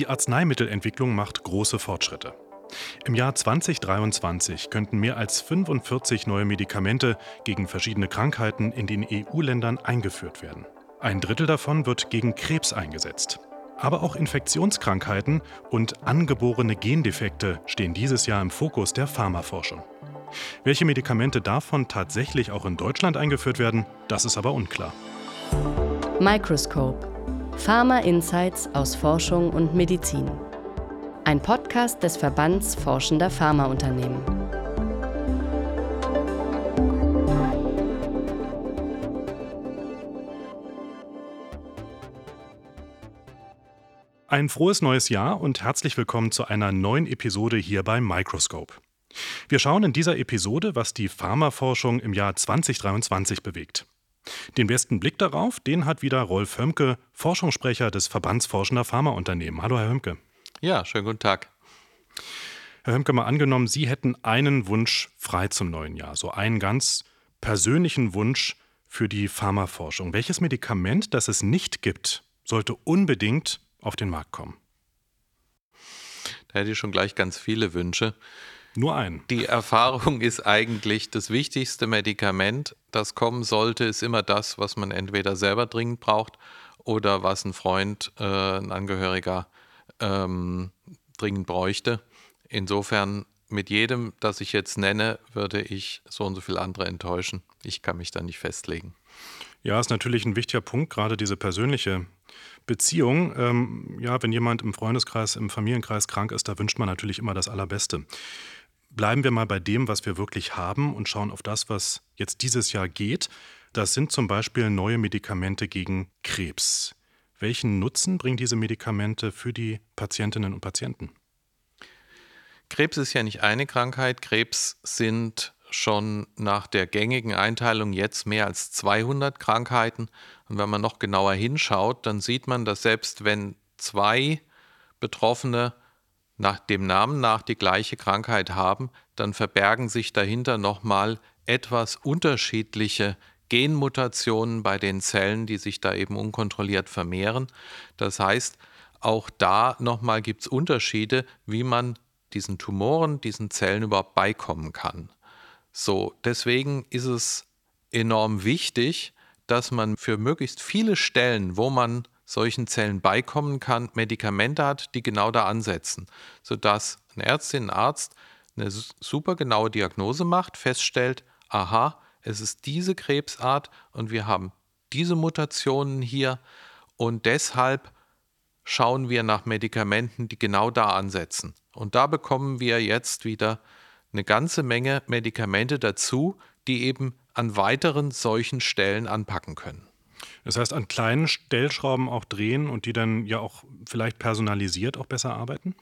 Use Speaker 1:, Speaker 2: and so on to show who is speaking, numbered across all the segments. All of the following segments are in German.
Speaker 1: Die Arzneimittelentwicklung macht große Fortschritte. Im Jahr 2023 könnten mehr als 45 neue Medikamente gegen verschiedene Krankheiten in den EU-Ländern eingeführt werden. Ein Drittel davon wird gegen Krebs eingesetzt. Aber auch Infektionskrankheiten und angeborene Gendefekte stehen dieses Jahr im Fokus der Pharmaforschung. Welche Medikamente davon tatsächlich auch in Deutschland eingeführt werden, das ist aber unklar.
Speaker 2: Microscope Pharma Insights aus Forschung und Medizin. Ein Podcast des Verbands Forschender Pharmaunternehmen.
Speaker 1: Ein frohes neues Jahr und herzlich willkommen zu einer neuen Episode hier bei Microscope. Wir schauen in dieser Episode, was die Pharmaforschung im Jahr 2023 bewegt. Den besten Blick darauf, den hat wieder Rolf Hömke, Forschungssprecher des Verbands Forschender Pharmaunternehmen. Hallo, Herr Hömke.
Speaker 3: Ja, schönen guten Tag.
Speaker 1: Herr Hömke, mal angenommen, Sie hätten einen Wunsch frei zum neuen Jahr, so einen ganz persönlichen Wunsch für die Pharmaforschung. Welches Medikament, das es nicht gibt, sollte unbedingt auf den Markt kommen?
Speaker 3: Da hätte ich schon gleich ganz viele Wünsche.
Speaker 1: Nur einen.
Speaker 3: Die Erfahrung ist eigentlich, das wichtigste Medikament, das kommen sollte, ist immer das, was man entweder selber dringend braucht oder was ein Freund, äh, ein Angehöriger ähm, dringend bräuchte. Insofern mit jedem, das ich jetzt nenne, würde ich so und so viele andere enttäuschen. Ich kann mich da nicht festlegen.
Speaker 1: Ja, ist natürlich ein wichtiger Punkt, gerade diese persönliche Beziehung. Ähm, ja, wenn jemand im Freundeskreis, im Familienkreis krank ist, da wünscht man natürlich immer das Allerbeste. Bleiben wir mal bei dem, was wir wirklich haben und schauen auf das, was jetzt dieses Jahr geht. Das sind zum Beispiel neue Medikamente gegen Krebs. Welchen Nutzen bringen diese Medikamente für die Patientinnen und Patienten?
Speaker 3: Krebs ist ja nicht eine Krankheit. Krebs sind schon nach der gängigen Einteilung jetzt mehr als 200 Krankheiten. Und wenn man noch genauer hinschaut, dann sieht man, dass selbst wenn zwei Betroffene nach dem Namen nach die gleiche Krankheit haben, dann verbergen sich dahinter nochmal etwas unterschiedliche Genmutationen bei den Zellen, die sich da eben unkontrolliert vermehren. Das heißt, auch da nochmal gibt es Unterschiede, wie man diesen Tumoren, diesen Zellen überhaupt beikommen kann. So, deswegen ist es enorm wichtig, dass man für möglichst viele Stellen, wo man solchen Zellen beikommen kann, Medikamente hat, die genau da ansetzen, sodass eine Ärztin, ein Arzt eine super genaue Diagnose macht, feststellt, aha, es ist diese Krebsart und wir haben diese Mutationen hier und deshalb schauen wir nach Medikamenten, die genau da ansetzen. Und da bekommen wir jetzt wieder eine ganze Menge Medikamente dazu, die eben an weiteren solchen Stellen anpacken können.
Speaker 1: Das heißt, an kleinen Stellschrauben auch drehen und die dann ja auch vielleicht personalisiert auch besser arbeiten?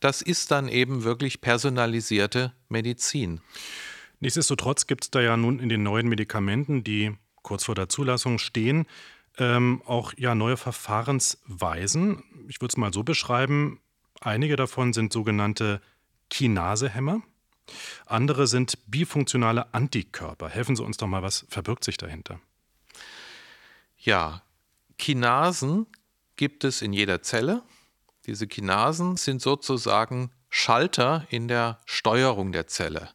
Speaker 3: Das ist dann eben wirklich personalisierte Medizin.
Speaker 1: Nichtsdestotrotz gibt es da ja nun in den neuen Medikamenten, die kurz vor der Zulassung stehen, ähm, auch ja neue Verfahrensweisen. Ich würde es mal so beschreiben. Einige davon sind sogenannte Kinasehämmer. Andere sind bifunktionale Antikörper. Helfen Sie uns doch mal, was verbirgt sich dahinter?
Speaker 3: Ja, Kinasen gibt es in jeder Zelle. Diese Kinasen sind sozusagen Schalter in der Steuerung der Zelle.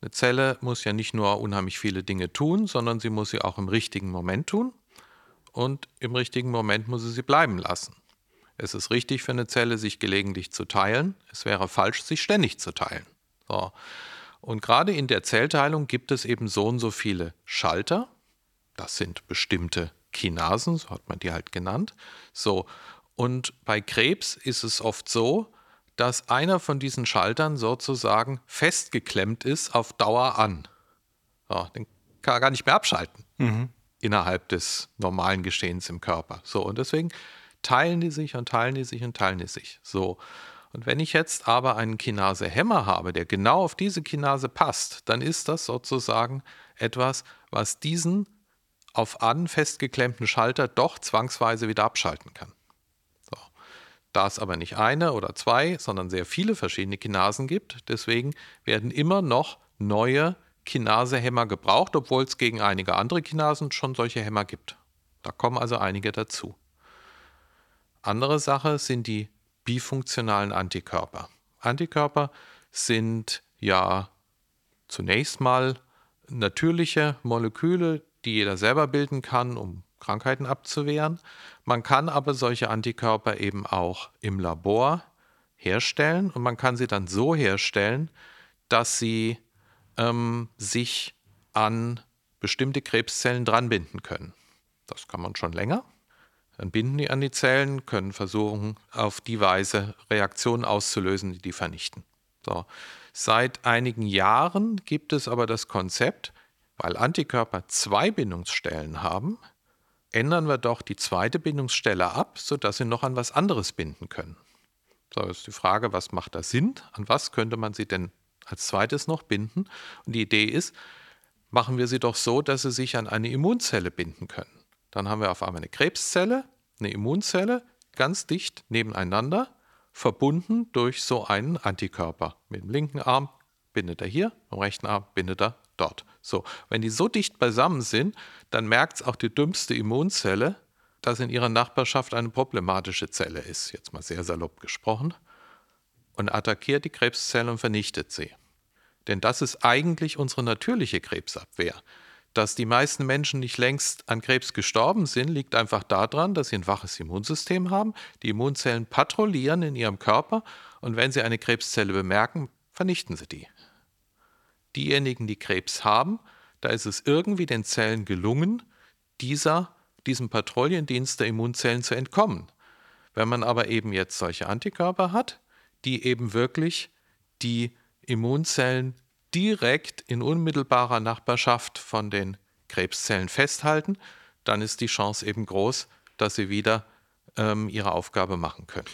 Speaker 3: Eine Zelle muss ja nicht nur unheimlich viele Dinge tun, sondern sie muss sie auch im richtigen Moment tun und im richtigen Moment muss sie sie bleiben lassen. Es ist richtig für eine Zelle, sich gelegentlich zu teilen. Es wäre falsch, sich ständig zu teilen. So. Und gerade in der Zellteilung gibt es eben so und so viele Schalter. Das sind bestimmte Kinasen, so hat man die halt genannt. So, und bei Krebs ist es oft so, dass einer von diesen Schaltern sozusagen festgeklemmt ist auf Dauer an. So, den kann er gar nicht mehr abschalten mhm. innerhalb des normalen Geschehens im Körper. So, und deswegen teilen die sich und teilen die sich und teilen die sich. So. Und wenn ich jetzt aber einen Kinase-Hämmer habe, der genau auf diese Kinase passt, dann ist das sozusagen etwas, was diesen auf an festgeklemmten Schalter doch zwangsweise wieder abschalten kann. So. Da es aber nicht eine oder zwei, sondern sehr viele verschiedene Kinasen gibt, deswegen werden immer noch neue Kinasehämmer gebraucht, obwohl es gegen einige andere Kinasen schon solche Hämmer gibt. Da kommen also einige dazu. Andere Sache sind die bifunktionalen Antikörper. Antikörper sind ja zunächst mal natürliche Moleküle, die jeder selber bilden kann, um Krankheiten abzuwehren. Man kann aber solche Antikörper eben auch im Labor herstellen und man kann sie dann so herstellen, dass sie ähm, sich an bestimmte Krebszellen dranbinden können. Das kann man schon länger. Dann binden die an die Zellen, können versuchen, auf die Weise Reaktionen auszulösen, die die vernichten. So. Seit einigen Jahren gibt es aber das Konzept, weil Antikörper zwei Bindungsstellen haben, ändern wir doch die zweite Bindungsstelle ab, sodass sie noch an was anderes binden können. So ist die Frage, was macht da Sinn? An was könnte man sie denn als zweites noch binden? Und die Idee ist, machen wir sie doch so, dass sie sich an eine Immunzelle binden können. Dann haben wir auf einmal eine Krebszelle, eine Immunzelle, ganz dicht nebeneinander, verbunden durch so einen Antikörper. Mit dem linken Arm bindet er hier, mit dem rechten Arm bindet er dort. So, wenn die so dicht beisammen sind, dann merkt es auch die dümmste Immunzelle, dass in ihrer Nachbarschaft eine problematische Zelle ist, jetzt mal sehr salopp gesprochen, und attackiert die Krebszelle und vernichtet sie. Denn das ist eigentlich unsere natürliche Krebsabwehr. Dass die meisten Menschen nicht längst an Krebs gestorben sind, liegt einfach daran, dass sie ein waches Immunsystem haben. Die Immunzellen patrouillieren in ihrem Körper und wenn sie eine Krebszelle bemerken, vernichten sie die. Diejenigen, die Krebs haben, da ist es irgendwie den Zellen gelungen, dieser, diesem Patrouillendienst der Immunzellen zu entkommen. Wenn man aber eben jetzt solche Antikörper hat, die eben wirklich die Immunzellen direkt in unmittelbarer Nachbarschaft von den Krebszellen festhalten, dann ist die Chance eben groß, dass sie wieder ähm, ihre Aufgabe machen können.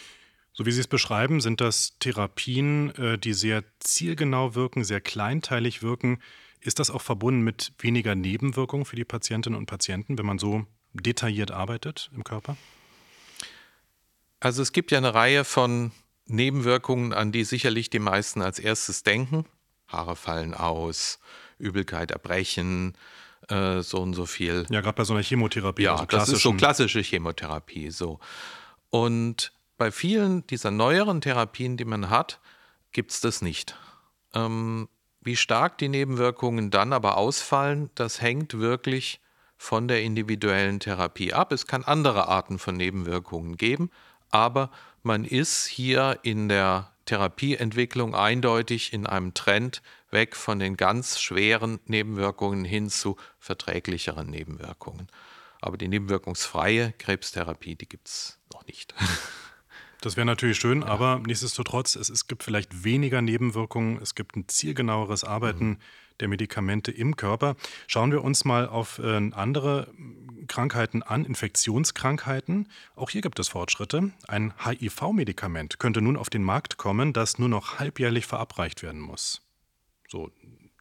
Speaker 1: So wie Sie es beschreiben, sind das Therapien, äh, die sehr zielgenau wirken, sehr kleinteilig wirken. Ist das auch verbunden mit weniger Nebenwirkungen für die Patientinnen und Patienten, wenn man so detailliert arbeitet im Körper?
Speaker 3: Also es gibt ja eine Reihe von Nebenwirkungen, an die sicherlich die meisten als erstes denken. Haare fallen aus, Übelkeit, Erbrechen, äh, so und so viel.
Speaker 1: Ja, gerade bei so einer Chemotherapie.
Speaker 3: Ja, also das ist so klassische Chemotherapie. So. Und bei vielen dieser neueren Therapien, die man hat, gibt es das nicht. Ähm, wie stark die Nebenwirkungen dann aber ausfallen, das hängt wirklich von der individuellen Therapie ab. Es kann andere Arten von Nebenwirkungen geben, aber man ist hier in der Therapieentwicklung eindeutig in einem Trend weg von den ganz schweren Nebenwirkungen hin zu verträglicheren Nebenwirkungen. Aber die nebenwirkungsfreie Krebstherapie, die gibt es noch nicht.
Speaker 1: Das wäre natürlich schön, ja. aber nichtsdestotrotz, es, es, gibt vielleicht weniger Nebenwirkungen, es gibt ein zielgenaueres Arbeiten mhm. der Medikamente im Körper. Schauen wir uns mal auf äh, andere Krankheiten an, Infektionskrankheiten. Auch hier gibt es Fortschritte. Ein HIV-Medikament könnte nun auf den Markt kommen, das nur noch halbjährlich verabreicht werden muss. So,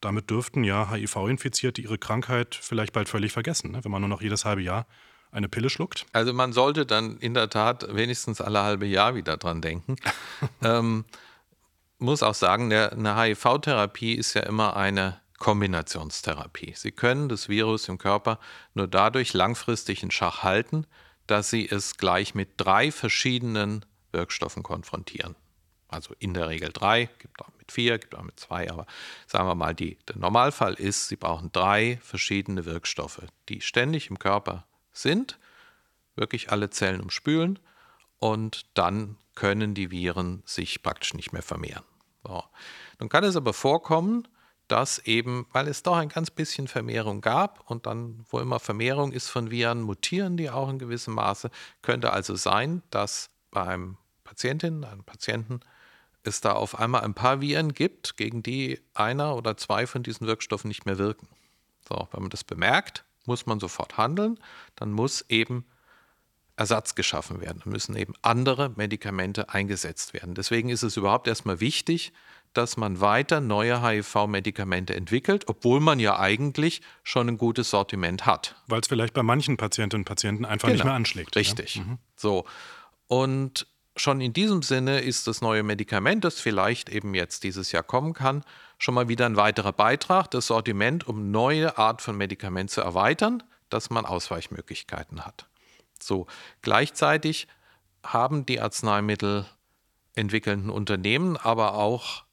Speaker 1: damit dürften ja HIV-Infizierte ihre Krankheit vielleicht bald völlig vergessen, ne? wenn man nur noch jedes halbe Jahr eine Pille schluckt?
Speaker 3: Also man sollte dann in der Tat wenigstens alle halbe Jahr wieder dran denken. ähm, muss auch sagen, eine HIV-Therapie ist ja immer eine Kombinationstherapie. Sie können das Virus im Körper nur dadurch langfristig in Schach halten, dass Sie es gleich mit drei verschiedenen Wirkstoffen konfrontieren. Also in der Regel drei, gibt auch mit vier, gibt auch mit zwei, aber sagen wir mal, die, der Normalfall ist, Sie brauchen drei verschiedene Wirkstoffe, die ständig im Körper sind, wirklich alle Zellen umspülen und dann können die Viren sich praktisch nicht mehr vermehren. So. Nun kann es aber vorkommen, dass eben, weil es doch ein ganz bisschen Vermehrung gab und dann, wo immer Vermehrung ist von Viren, mutieren die auch in gewissem Maße, könnte also sein, dass bei einem Patientin, einem Patienten, es da auf einmal ein paar Viren gibt, gegen die einer oder zwei von diesen Wirkstoffen nicht mehr wirken. So, wenn man das bemerkt, muss man sofort handeln, dann muss eben Ersatz geschaffen werden. Dann müssen eben andere Medikamente eingesetzt werden. Deswegen ist es überhaupt erstmal wichtig, dass man weiter neue HIV-Medikamente entwickelt, obwohl man ja eigentlich schon ein gutes Sortiment hat.
Speaker 1: Weil es vielleicht bei manchen Patientinnen und Patienten einfach genau. nicht mehr anschlägt.
Speaker 3: Richtig. Ja? Mhm. So. Und schon in diesem Sinne ist das neue Medikament, das vielleicht eben jetzt dieses Jahr kommen kann, schon mal wieder ein weiterer Beitrag, das Sortiment um neue Art von Medikament zu erweitern, dass man Ausweichmöglichkeiten hat. So, gleichzeitig haben die Arzneimittel entwickelnden Unternehmen, aber auch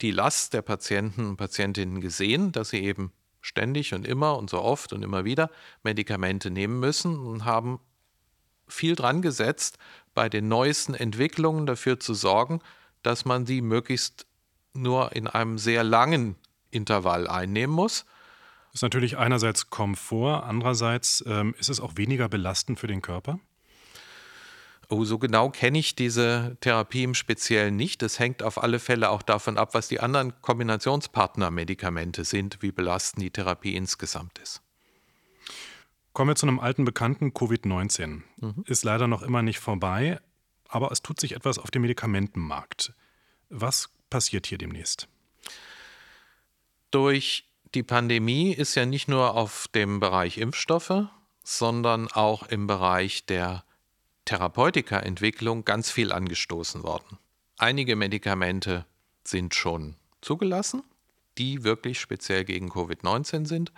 Speaker 3: die Last der Patienten und Patientinnen gesehen, dass sie eben ständig und immer und so oft und immer wieder Medikamente nehmen müssen und haben viel dran gesetzt, bei den neuesten Entwicklungen dafür zu sorgen, dass man sie möglichst nur in einem sehr langen Intervall einnehmen muss.
Speaker 1: Das ist natürlich einerseits Komfort, andererseits ähm, ist es auch weniger belastend für den Körper.
Speaker 3: Oh, so genau kenne ich diese Therapie im Speziellen nicht. Das hängt auf alle Fälle auch davon ab, was die anderen Kombinationspartnermedikamente sind, wie belastend die Therapie insgesamt ist.
Speaker 1: Kommen wir zu einem alten Bekannten, Covid-19. Mhm. Ist leider noch immer nicht vorbei, aber es tut sich etwas auf dem Medikamentenmarkt. Was passiert hier demnächst?
Speaker 3: Durch die Pandemie ist ja nicht nur auf dem Bereich Impfstoffe, sondern auch im Bereich der Therapeutika-Entwicklung ganz viel angestoßen worden. Einige Medikamente sind schon zugelassen, die wirklich speziell gegen Covid-19 sind,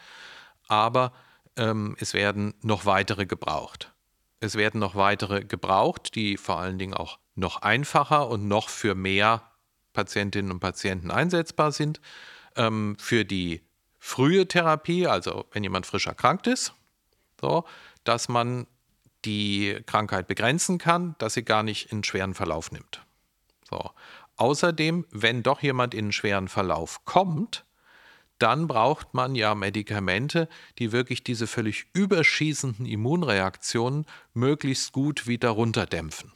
Speaker 3: aber ähm, es werden noch weitere gebraucht. Es werden noch weitere gebraucht, die vor allen Dingen auch noch einfacher und noch für mehr Patientinnen und Patienten einsetzbar sind. Ähm, für die frühe Therapie, also wenn jemand frisch erkrankt ist, so, dass man die Krankheit begrenzen kann, dass sie gar nicht in schweren Verlauf nimmt. So. Außerdem, wenn doch jemand in einen schweren Verlauf kommt, dann braucht man ja Medikamente, die wirklich diese völlig überschießenden Immunreaktionen möglichst gut wieder runterdämpfen.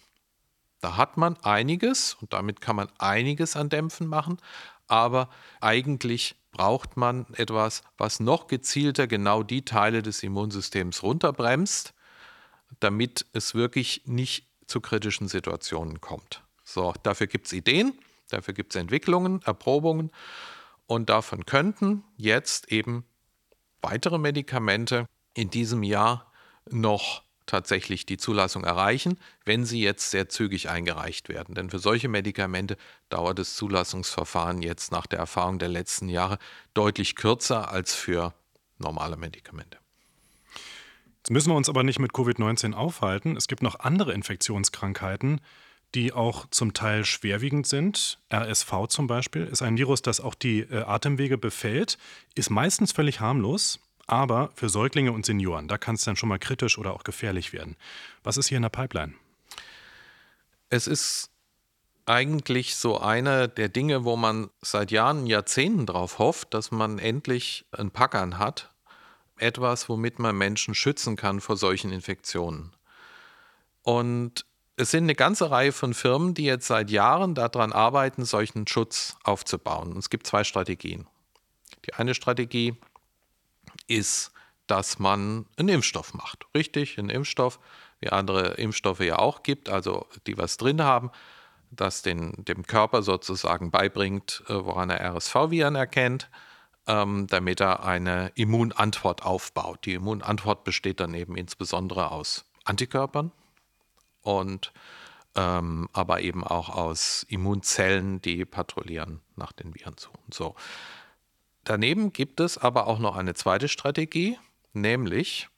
Speaker 3: Da hat man einiges und damit kann man einiges an Dämpfen machen, aber eigentlich braucht man etwas, was noch gezielter genau die Teile des Immunsystems runterbremst, damit es wirklich nicht zu kritischen Situationen kommt. So, dafür gibt es Ideen, dafür gibt es Entwicklungen, Erprobungen und davon könnten jetzt eben weitere Medikamente in diesem Jahr noch tatsächlich die Zulassung erreichen, wenn sie jetzt sehr zügig eingereicht werden. Denn für solche Medikamente dauert das Zulassungsverfahren jetzt nach der Erfahrung der letzten Jahre deutlich kürzer als für normale Medikamente.
Speaker 1: Jetzt müssen wir uns aber nicht mit Covid-19 aufhalten. Es gibt noch andere Infektionskrankheiten, die auch zum Teil schwerwiegend sind. RSV zum Beispiel ist ein Virus, das auch die äh, Atemwege befällt, ist meistens völlig harmlos, aber für Säuglinge und Senioren, da kann es dann schon mal kritisch oder auch gefährlich werden. Was ist hier in der Pipeline?
Speaker 3: Es ist eigentlich so eine der Dinge, wo man seit Jahren, Jahrzehnten drauf hofft, dass man endlich einen Packern hat, etwas, womit man Menschen schützen kann vor solchen Infektionen. Und es sind eine ganze Reihe von Firmen, die jetzt seit Jahren daran arbeiten, solchen Schutz aufzubauen. Und es gibt zwei Strategien. Die eine Strategie ist, dass man einen Impfstoff macht. Richtig, einen Impfstoff, wie andere Impfstoffe ja auch gibt, also die was drin haben, das den, dem Körper sozusagen beibringt, äh, woran er RSV-Viren erkennt ähm, damit er eine Immunantwort aufbaut. Die Immunantwort besteht dann eben insbesondere aus Antikörpern und ähm, aber eben auch aus Immunzellen, die patrouillieren nach den Viren zu. So. Daneben gibt es aber auch noch eine zweite Strategie, nämlich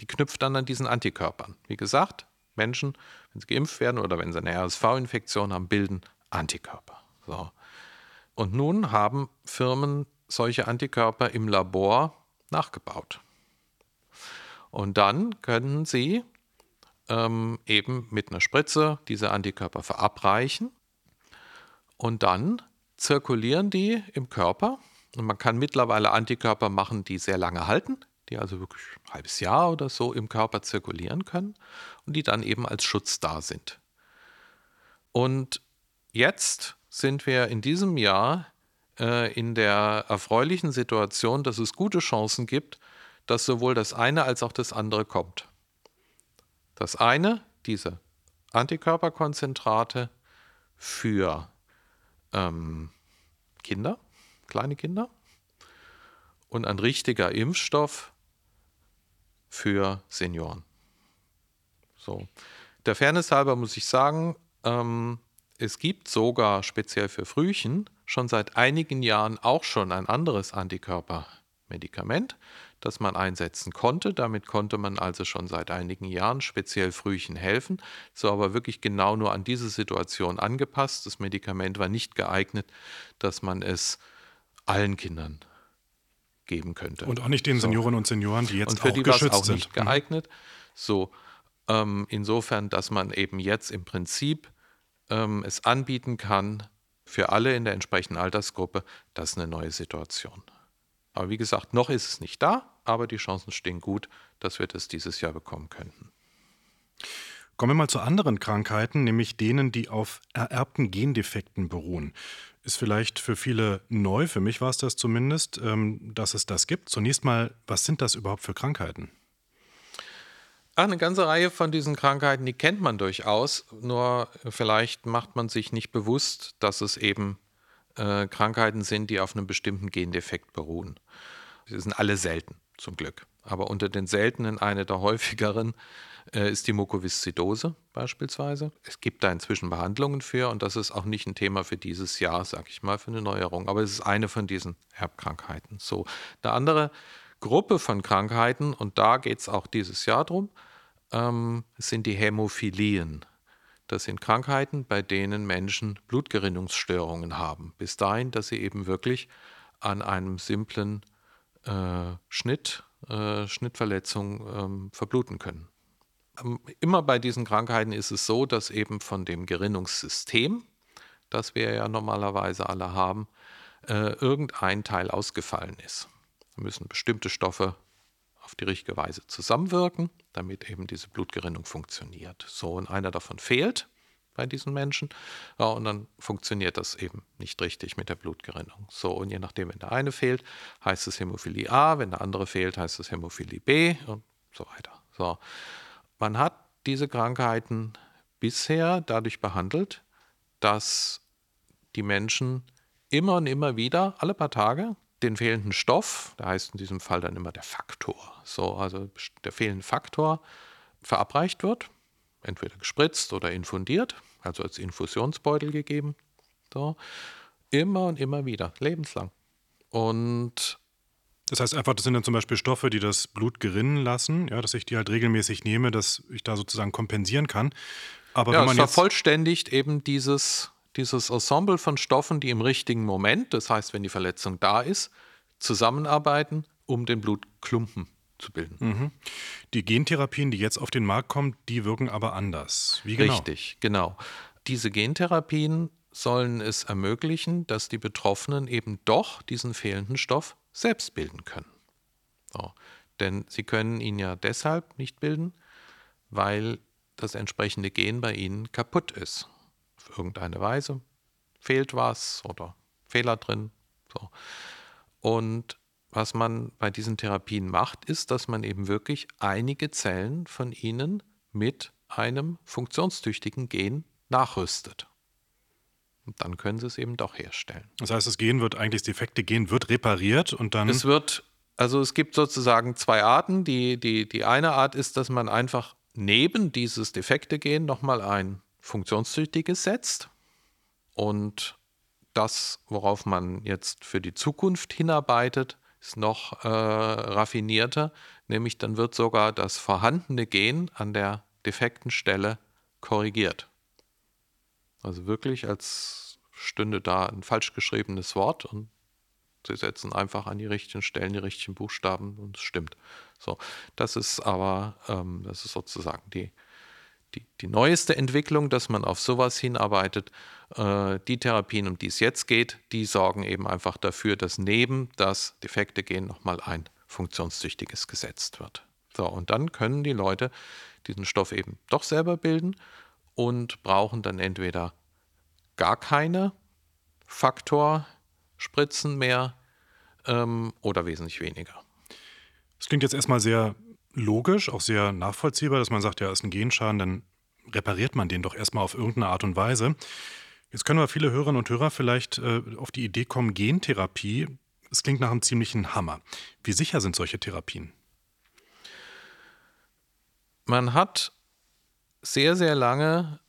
Speaker 3: die knüpft dann an diesen Antikörpern. Wie gesagt, Menschen, wenn sie geimpft werden oder wenn sie eine RSV-Infektion haben, bilden Antikörper. So. Und nun haben Firmen solche Antikörper im Labor nachgebaut. Und dann können Sie ähm, eben mit einer Spritze diese Antikörper verabreichen und dann zirkulieren die im Körper. Und man kann mittlerweile Antikörper machen, die sehr lange halten, die also wirklich ein halbes Jahr oder so im Körper zirkulieren können und die dann eben als Schutz da sind. Und jetzt sind wir in diesem Jahr äh, in der erfreulichen Situation, dass es gute Chancen gibt, dass sowohl das eine als auch das andere kommt. Das eine, diese Antikörperkonzentrate für ähm, Kinder, kleine Kinder, und ein richtiger Impfstoff für Senioren. So. Der Fairness halber muss ich sagen, ähm, es gibt sogar speziell für Frühchen schon seit einigen Jahren auch schon ein anderes Antikörper Medikament, das man einsetzen konnte. Damit konnte man also schon seit einigen Jahren speziell Frühchen helfen. So aber wirklich genau nur an diese Situation angepasst. Das Medikament war nicht geeignet, dass man es allen Kindern geben könnte.
Speaker 1: Und auch nicht den Senioren so. und Senioren, die jetzt
Speaker 3: und für
Speaker 1: auch
Speaker 3: die
Speaker 1: geschützt
Speaker 3: auch
Speaker 1: sind.
Speaker 3: nicht geeignet. So, ähm, insofern, dass man eben jetzt im Prinzip ähm, es anbieten kann für alle in der entsprechenden Altersgruppe, das ist eine neue Situation. Aber wie gesagt, noch ist es nicht da, aber die Chancen stehen gut, dass wir das dieses Jahr bekommen könnten.
Speaker 1: Kommen wir mal zu anderen Krankheiten, nämlich denen, die auf ererbten Gendefekten beruhen. Ist vielleicht für viele neu, für mich war es das zumindest, ähm, dass es das gibt. Zunächst mal, was sind das überhaupt für Krankheiten?
Speaker 3: Ach, eine ganze Reihe von diesen Krankheiten, die kennt man durchaus, nur vielleicht macht man sich nicht bewusst, dass es eben äh, Krankheiten sind, die auf einem bestimmten Gendefekt beruhen. Sie sind alle selten, zum Glück. Aber unter den seltenen, eine der häufigeren, äh, ist die Mukoviszidose beispielsweise. Es gibt da inzwischen Behandlungen für und das ist auch nicht ein Thema für dieses Jahr, sag ich mal, für eine Neuerung. Aber es ist eine von diesen Erbkrankheiten. So, eine andere Gruppe von Krankheiten, und da geht es auch dieses Jahr drum, ähm, sind die Hämophilien. Das sind Krankheiten, bei denen Menschen Blutgerinnungsstörungen haben. Bis dahin, dass sie eben wirklich an einem simplen äh, Schnitt, äh, Schnittverletzung ähm, verbluten können. Ähm, immer bei diesen Krankheiten ist es so, dass eben von dem Gerinnungssystem, das wir ja normalerweise alle haben, äh, irgendein Teil ausgefallen ist. Da müssen bestimmte Stoffe auf die richtige Weise zusammenwirken, damit eben diese Blutgerinnung funktioniert. So, und einer davon fehlt bei diesen Menschen. Ja, und dann funktioniert das eben nicht richtig mit der Blutgerinnung. So, und je nachdem, wenn der eine fehlt, heißt es Hämophilie A, wenn der andere fehlt, heißt es Hämophilie B und so weiter. So. Man hat diese Krankheiten bisher dadurch behandelt, dass die Menschen immer und immer wieder, alle paar Tage, den fehlenden Stoff, der heißt in diesem Fall dann immer der Faktor, so, also der fehlende Faktor verabreicht wird, entweder gespritzt oder infundiert, also als Infusionsbeutel gegeben, so, immer und immer wieder, lebenslang. Und
Speaker 1: das heißt einfach, das sind dann zum Beispiel Stoffe, die das Blut gerinnen lassen, ja, dass ich die halt regelmäßig nehme, dass ich da sozusagen kompensieren kann. Aber
Speaker 3: ja,
Speaker 1: wenn man
Speaker 3: es vervollständigt eben dieses dieses Ensemble von Stoffen, die im richtigen Moment, das heißt, wenn die Verletzung da ist, zusammenarbeiten, um den Blutklumpen zu bilden.
Speaker 1: Mhm. Die Gentherapien, die jetzt auf den Markt kommen, die wirken aber anders. Wie genau?
Speaker 3: Richtig, genau. Diese Gentherapien sollen es ermöglichen, dass die Betroffenen eben doch diesen fehlenden Stoff selbst bilden können. So. Denn sie können ihn ja deshalb nicht bilden, weil das entsprechende Gen bei ihnen kaputt ist auf irgendeine Weise. Fehlt was oder Fehler drin. So. Und was man bei diesen Therapien macht, ist, dass man eben wirklich einige Zellen von ihnen mit einem funktionstüchtigen Gen nachrüstet. Und dann können sie es eben doch herstellen.
Speaker 1: Das heißt, das Gen wird eigentlich, das defekte Gen wird repariert und dann.
Speaker 3: Es wird, also es gibt sozusagen zwei Arten. Die, die, die eine Art ist, dass man einfach neben dieses defekte Gen nochmal ein Funktionstüchtiges setzt. Und das, worauf man jetzt für die Zukunft hinarbeitet, ist noch äh, raffinierter, nämlich dann wird sogar das vorhandene Gen an der defekten Stelle korrigiert. Also wirklich, als stünde da ein falsch geschriebenes Wort und sie setzen einfach an die richtigen Stellen die richtigen Buchstaben und es stimmt. So, das ist aber, ähm, das ist sozusagen die, die, die neueste Entwicklung, dass man auf sowas hinarbeitet. Äh, die Therapien, um die es jetzt geht, die sorgen eben einfach dafür, dass neben das defekte Gen nochmal ein funktionstüchtiges gesetzt wird. So, und dann können die Leute diesen Stoff eben doch selber bilden und brauchen dann entweder gar keine Faktorspritzen mehr ähm, oder wesentlich weniger.
Speaker 1: Das klingt jetzt erstmal sehr logisch, auch sehr nachvollziehbar, dass man sagt, ja, ist ein Genschaden, dann repariert man den doch erstmal auf irgendeine Art und Weise. Jetzt können wir viele Hörerinnen und Hörer vielleicht äh, auf die Idee kommen, Gentherapie, es klingt nach einem ziemlichen Hammer. Wie sicher sind solche Therapien?
Speaker 3: Man hat sehr, sehr lange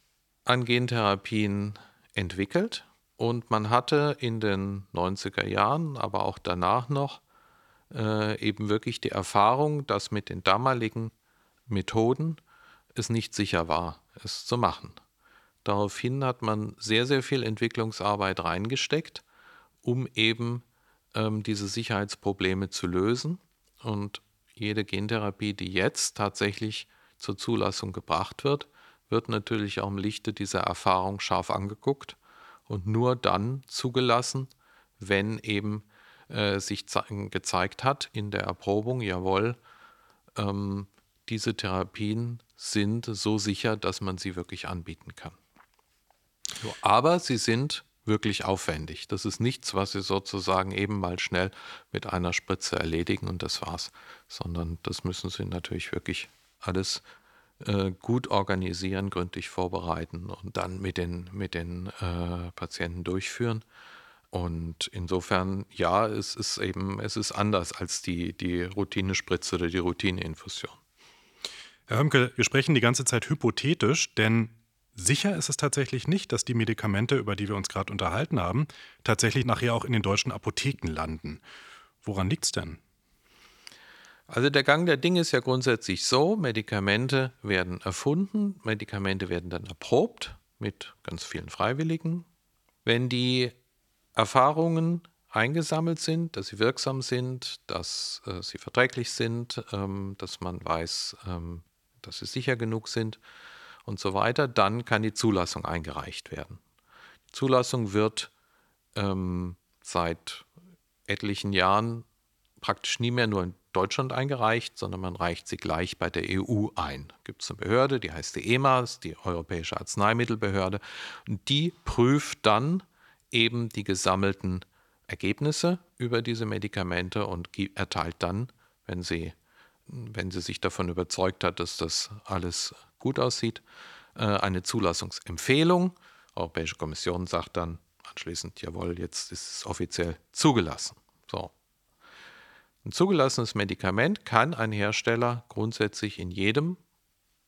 Speaker 3: an Gentherapien entwickelt und man hatte in den 90er Jahren, aber auch danach noch äh, eben wirklich die Erfahrung, dass mit den damaligen Methoden es nicht sicher war, es zu machen. Daraufhin hat man sehr, sehr viel Entwicklungsarbeit reingesteckt, um eben ähm, diese Sicherheitsprobleme zu lösen. Und jede Gentherapie, die jetzt tatsächlich zur Zulassung gebracht wird, wird natürlich auch im Lichte dieser Erfahrung scharf angeguckt und nur dann zugelassen, wenn eben äh, sich gezeigt hat in der Erprobung, jawohl, ähm, diese Therapien sind so sicher, dass man sie wirklich anbieten kann. So, aber sie sind wirklich aufwendig. Das ist nichts, was Sie sozusagen eben mal schnell mit einer Spritze erledigen und das war's, sondern das müssen Sie natürlich wirklich alles äh, gut organisieren, gründlich vorbereiten und dann mit den, mit den äh, Patienten durchführen. Und insofern, ja, es ist eben, es ist anders als die, die Routinespritze oder die Routineinfusion.
Speaker 1: Herr Hömke, wir sprechen die ganze Zeit hypothetisch, denn sicher ist es tatsächlich nicht, dass die Medikamente, über die wir uns gerade unterhalten haben, tatsächlich nachher auch in den deutschen Apotheken landen. Woran liegt es denn?
Speaker 3: Also der Gang der Dinge ist ja grundsätzlich so, Medikamente werden erfunden, Medikamente werden dann erprobt mit ganz vielen Freiwilligen. Wenn die Erfahrungen eingesammelt sind, dass sie wirksam sind, dass äh, sie verträglich sind, ähm, dass man weiß, ähm, dass sie sicher genug sind und so weiter, dann kann die Zulassung eingereicht werden. Die Zulassung wird ähm, seit etlichen Jahren praktisch nie mehr nur in Deutschland eingereicht, sondern man reicht sie gleich bei der EU ein. Gibt es eine Behörde, die heißt die EMA, die Europäische Arzneimittelbehörde, und die prüft dann eben die gesammelten Ergebnisse über diese Medikamente und erteilt dann, wenn sie, wenn sie sich davon überzeugt hat, dass das alles gut aussieht, äh, eine Zulassungsempfehlung. Die Europäische Kommission sagt dann anschließend, jawohl, jetzt ist es offiziell zugelassen. So, ein zugelassenes Medikament kann ein Hersteller grundsätzlich in jedem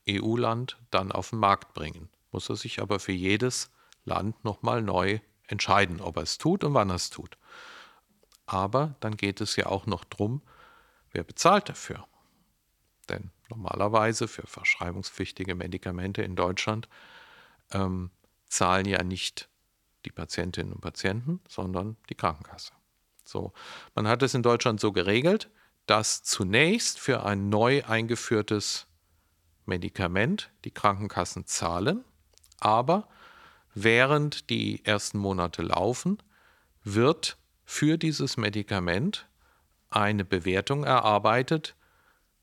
Speaker 3: EU-Land dann auf den Markt bringen. Muss er sich aber für jedes Land nochmal neu entscheiden, ob er es tut und wann er es tut. Aber dann geht es ja auch noch darum, wer bezahlt dafür. Denn normalerweise für verschreibungspflichtige Medikamente in Deutschland ähm, zahlen ja nicht die Patientinnen und Patienten, sondern die Krankenkasse. So, man hat es in Deutschland so geregelt, dass zunächst für ein neu eingeführtes Medikament die Krankenkassen zahlen, aber während die ersten Monate laufen, wird für dieses Medikament eine Bewertung erarbeitet,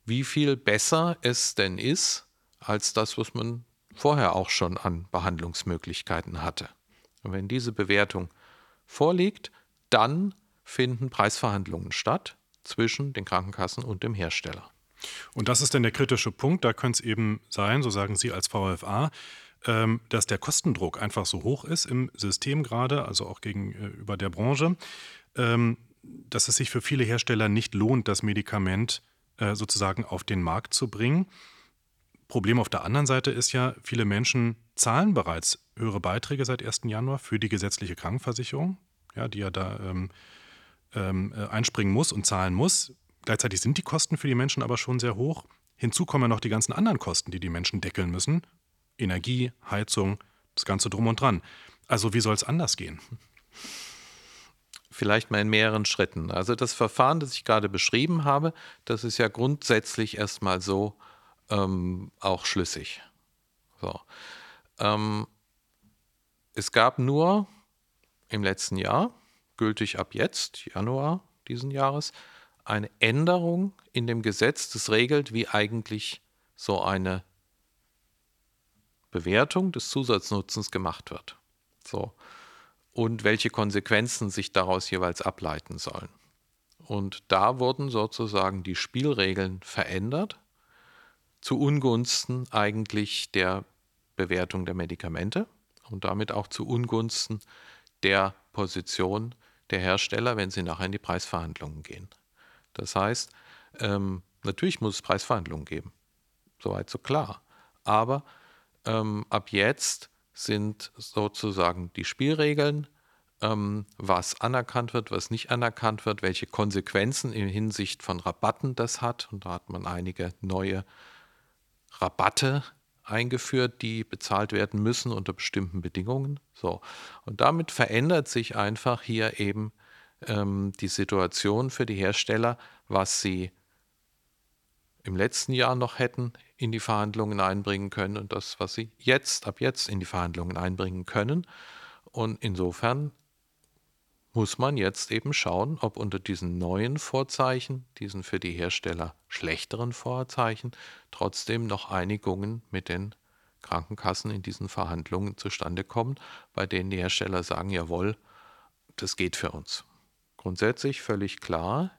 Speaker 3: wie viel besser es denn ist als das, was man vorher auch schon an Behandlungsmöglichkeiten hatte. Und wenn diese Bewertung vorliegt, dann finden Preisverhandlungen statt zwischen den Krankenkassen und dem Hersteller.
Speaker 1: Und das ist dann der kritische Punkt. Da könnte es eben sein, so sagen Sie als VFA, dass der Kostendruck einfach so hoch ist im System gerade, also auch gegenüber der Branche, ähm, dass es sich für viele Hersteller nicht lohnt, das Medikament äh, sozusagen auf den Markt zu bringen. Problem auf der anderen Seite ist ja, viele Menschen zahlen bereits höhere Beiträge seit 1. Januar für die gesetzliche Krankenversicherung, ja, die ja da ähm, ähm, äh, einspringen muss und zahlen muss. Gleichzeitig sind die Kosten für die Menschen aber schon sehr hoch. Hinzu kommen ja noch die ganzen anderen Kosten, die die Menschen deckeln müssen. Energie, Heizung, das Ganze drum und dran. Also wie soll es anders gehen?
Speaker 3: Vielleicht mal in mehreren Schritten. Also das Verfahren, das ich gerade beschrieben habe, das ist ja grundsätzlich erstmal so ähm, auch schlüssig. So. Ähm, es gab nur im letzten Jahr gültig ab jetzt, Januar diesen Jahres, eine Änderung in dem Gesetz, das regelt, wie eigentlich so eine Bewertung des Zusatznutzens gemacht wird. So. Und welche Konsequenzen sich daraus jeweils ableiten sollen. Und da wurden sozusagen die Spielregeln verändert, zu Ungunsten eigentlich der Bewertung der Medikamente und damit auch zu Ungunsten der Position der Hersteller, wenn sie nachher in die Preisverhandlungen gehen. Das heißt, ähm, natürlich muss es Preisverhandlungen geben. Soweit so klar. Aber ähm, ab jetzt sind sozusagen die Spielregeln ähm, was anerkannt wird, was nicht anerkannt wird, welche Konsequenzen in Hinsicht von Rabatten das hat. Und da hat man einige neue Rabatte eingeführt, die bezahlt werden müssen unter bestimmten Bedingungen. So. Und damit verändert sich einfach hier eben ähm, die Situation für die Hersteller, was sie im letzten Jahr noch hätten in die Verhandlungen einbringen können und das, was sie jetzt, ab jetzt in die Verhandlungen einbringen können. Und insofern muss man jetzt eben schauen, ob unter diesen neuen Vorzeichen, diesen für die Hersteller schlechteren Vorzeichen, trotzdem noch Einigungen mit den Krankenkassen in diesen Verhandlungen zustande kommen, bei denen die Hersteller sagen, jawohl, das geht für uns. Grundsätzlich völlig klar,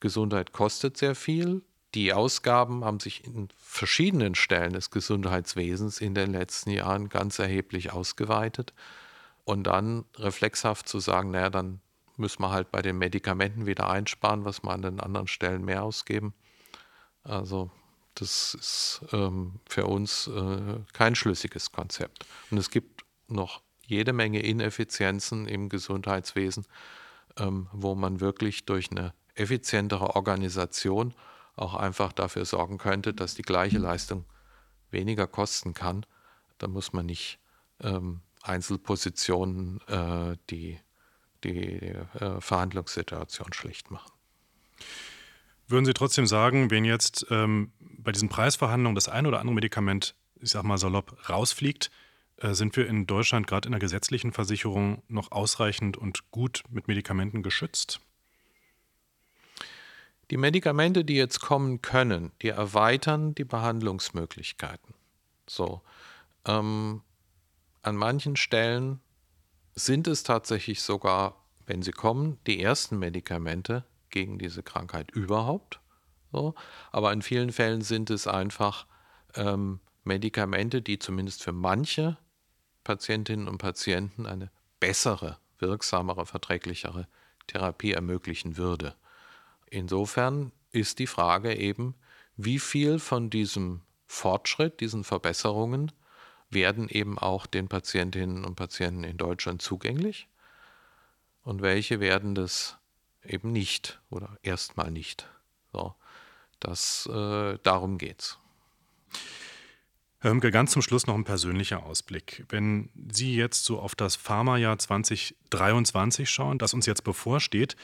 Speaker 3: Gesundheit kostet sehr viel. Die Ausgaben haben sich in verschiedenen Stellen des Gesundheitswesens in den letzten Jahren ganz erheblich ausgeweitet und dann reflexhaft zu sagen, naja, dann müssen wir halt bei den Medikamenten wieder einsparen, was wir an den anderen Stellen mehr ausgeben. Also das ist ähm, für uns äh, kein schlüssiges Konzept. Und es gibt noch jede Menge Ineffizienzen im Gesundheitswesen, ähm, wo man wirklich durch eine effizientere Organisation auch einfach dafür sorgen könnte, dass die gleiche Leistung weniger kosten kann. Da muss man nicht ähm, Einzelpositionen äh, die, die äh, Verhandlungssituation schlecht machen.
Speaker 1: Würden Sie trotzdem sagen, wenn jetzt ähm, bei diesen Preisverhandlungen das ein oder andere Medikament, ich sag mal salopp, rausfliegt, äh, sind wir in Deutschland gerade in der gesetzlichen Versicherung noch ausreichend und gut mit Medikamenten geschützt?
Speaker 3: Die Medikamente, die jetzt kommen können, die erweitern die Behandlungsmöglichkeiten. So. Ähm, an manchen Stellen sind es tatsächlich sogar, wenn sie kommen, die ersten Medikamente gegen diese Krankheit überhaupt. So. Aber in vielen Fällen sind es einfach ähm, Medikamente, die zumindest für manche Patientinnen und Patienten eine bessere, wirksamere, verträglichere Therapie ermöglichen würde. Insofern ist die Frage eben, wie viel von diesem Fortschritt, diesen Verbesserungen werden eben auch den Patientinnen und Patienten in Deutschland zugänglich und welche werden das eben nicht oder erstmal nicht. So, das, äh, darum geht's.
Speaker 1: Herr Hömke, ganz zum Schluss noch ein persönlicher Ausblick. Wenn Sie jetzt so auf das Pharmajahr 2023 schauen, das uns jetzt bevorsteht,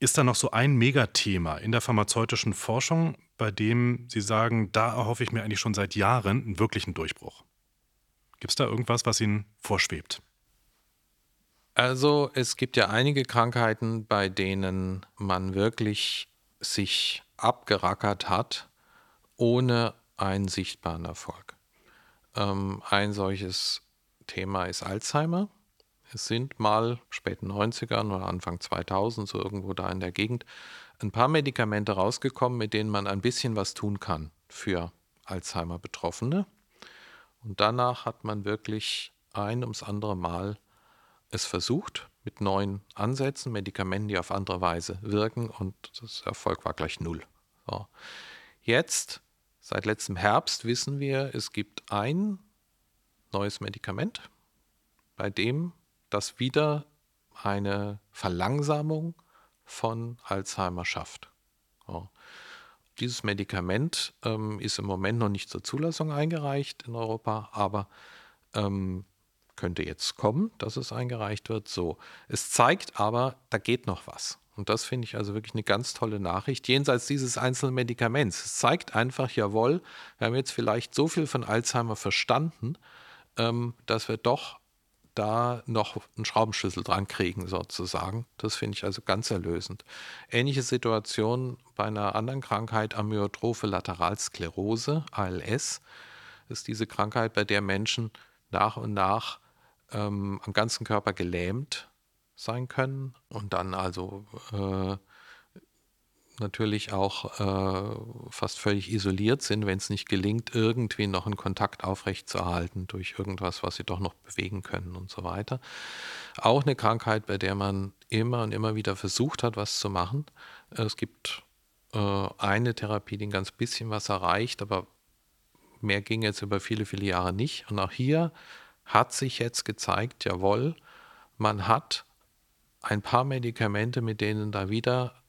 Speaker 1: ist da noch so ein Megathema in der pharmazeutischen Forschung, bei dem Sie sagen, da erhoffe ich mir eigentlich schon seit Jahren einen wirklichen Durchbruch? Gibt es da irgendwas, was Ihnen vorschwebt?
Speaker 3: Also es gibt ja einige Krankheiten, bei denen man wirklich sich abgerackert hat, ohne einen sichtbaren Erfolg. Ähm, ein solches Thema ist Alzheimer. Es sind mal späten 90ern oder Anfang 2000, so irgendwo da in der Gegend, ein paar Medikamente rausgekommen, mit denen man ein bisschen was tun kann für Alzheimer-Betroffene. Und danach hat man wirklich ein ums andere Mal es versucht mit neuen Ansätzen, Medikamenten, die auf andere Weise wirken und das Erfolg war gleich null. So. Jetzt, seit letztem Herbst, wissen wir, es gibt ein neues Medikament, bei dem das wieder eine Verlangsamung von Alzheimer schafft. So. Dieses Medikament ähm, ist im Moment noch nicht zur Zulassung eingereicht in Europa, aber ähm, könnte jetzt kommen, dass es eingereicht wird. So, es zeigt aber, da geht noch was. Und das finde ich also wirklich eine ganz tolle Nachricht, jenseits dieses einzelnen Medikaments. Es zeigt einfach, jawohl, wir haben jetzt vielleicht so viel von Alzheimer verstanden, ähm, dass wir doch da noch einen Schraubenschlüssel dran kriegen, sozusagen. Das finde ich also ganz erlösend. Ähnliche Situation bei einer anderen Krankheit, Amyotrophe Lateralsklerose, ALS, ist diese Krankheit, bei der Menschen nach und nach ähm, am ganzen Körper gelähmt sein können und dann also äh, natürlich auch äh, fast völlig isoliert sind, wenn es nicht gelingt, irgendwie noch einen Kontakt aufrechtzuerhalten durch irgendwas, was sie doch noch bewegen können und so weiter. Auch eine Krankheit, bei der man immer und immer wieder versucht hat, was zu machen. Es gibt äh, eine Therapie, die ein ganz bisschen was erreicht, aber mehr ging jetzt über viele, viele Jahre nicht. Und auch hier hat sich jetzt gezeigt, jawohl, man hat ein paar Medikamente, mit denen da wieder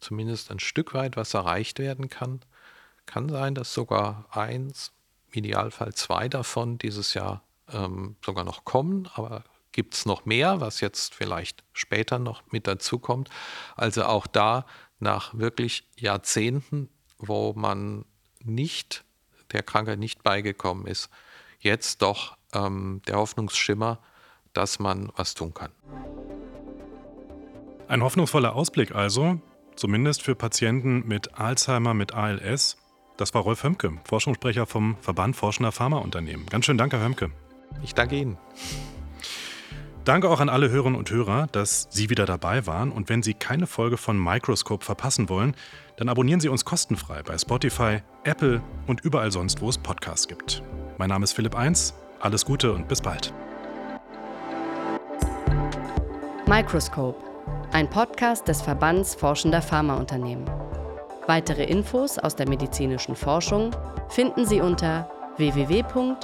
Speaker 3: zumindest ein Stück weit was erreicht werden kann. Kann sein, dass sogar eins, im Idealfall zwei davon dieses Jahr ähm, sogar noch kommen, aber gibt es noch mehr, was jetzt vielleicht später noch mit dazu kommt. Also auch da nach wirklich Jahrzehnten, wo man nicht der Krankheit nicht beigekommen ist, jetzt doch ähm, der Hoffnungsschimmer, dass man was tun kann.
Speaker 1: Ein hoffnungsvoller Ausblick also, zumindest für Patienten mit Alzheimer, mit ALS. Das war Rolf Hömke, Forschungssprecher vom Verband Forschender Pharmaunternehmen. Ganz schön danke, Herr Hömke.
Speaker 3: Ich danke Ihnen.
Speaker 1: Danke auch an alle Hörerinnen und Hörer, dass Sie wieder dabei waren. Und wenn Sie keine Folge von Microscope verpassen wollen, dann abonnieren Sie uns kostenfrei bei Spotify, Apple und überall sonst, wo es Podcasts gibt. Mein Name ist Philipp Eins. Alles Gute und bis bald.
Speaker 2: Microscope, ein Podcast des Verbands Forschender Pharmaunternehmen. Weitere Infos aus der medizinischen Forschung finden Sie unter www.vfa.de.